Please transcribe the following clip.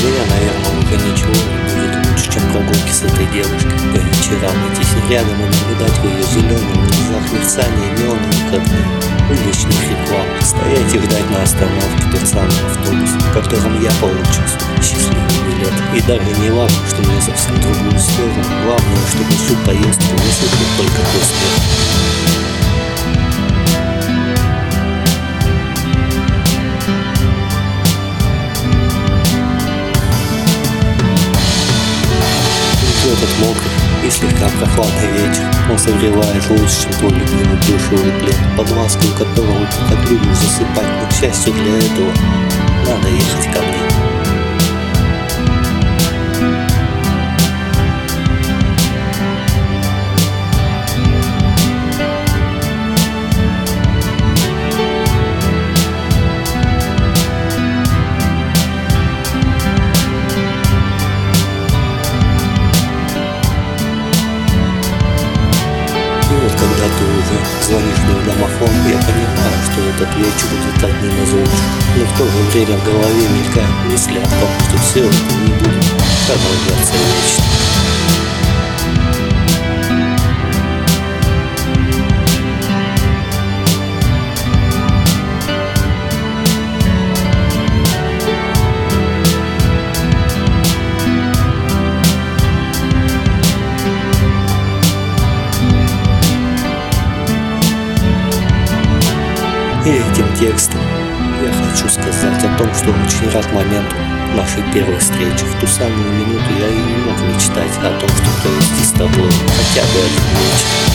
Внизу я, а, наверное, уже ничего не увидел, лучше, чем прогулки с этой девушкой по вечерам. Идти рядом и наблюдать в ее зеленых глазах мерцание неоновых огней, уличных реклам. Стоять и ждать на остановке тот самый автобус, в котором я получил свой счастливый билет. И даже не важно, что мне совсем другую сторону, главное, чтобы всю поездку высадил только после. И слегка прохладный вечер. Он согревает лучше, чем твой любимый душевый плед, под лаской которого ты так любишь засыпать. Но, к счастью для этого, надо ехать ко мне. Звонишь в домофон, я понимаю, что этот вечер будет одним из лучших. Но в то же время в голове мелькают мысли о том, что все это не будет продолжаться вечно. И этим текстом я хочу сказать о том, что очень рад моменту нашей первой встречи. В ту самую минуту я и не мог мечтать о том, что провести с тобой хотя бы один.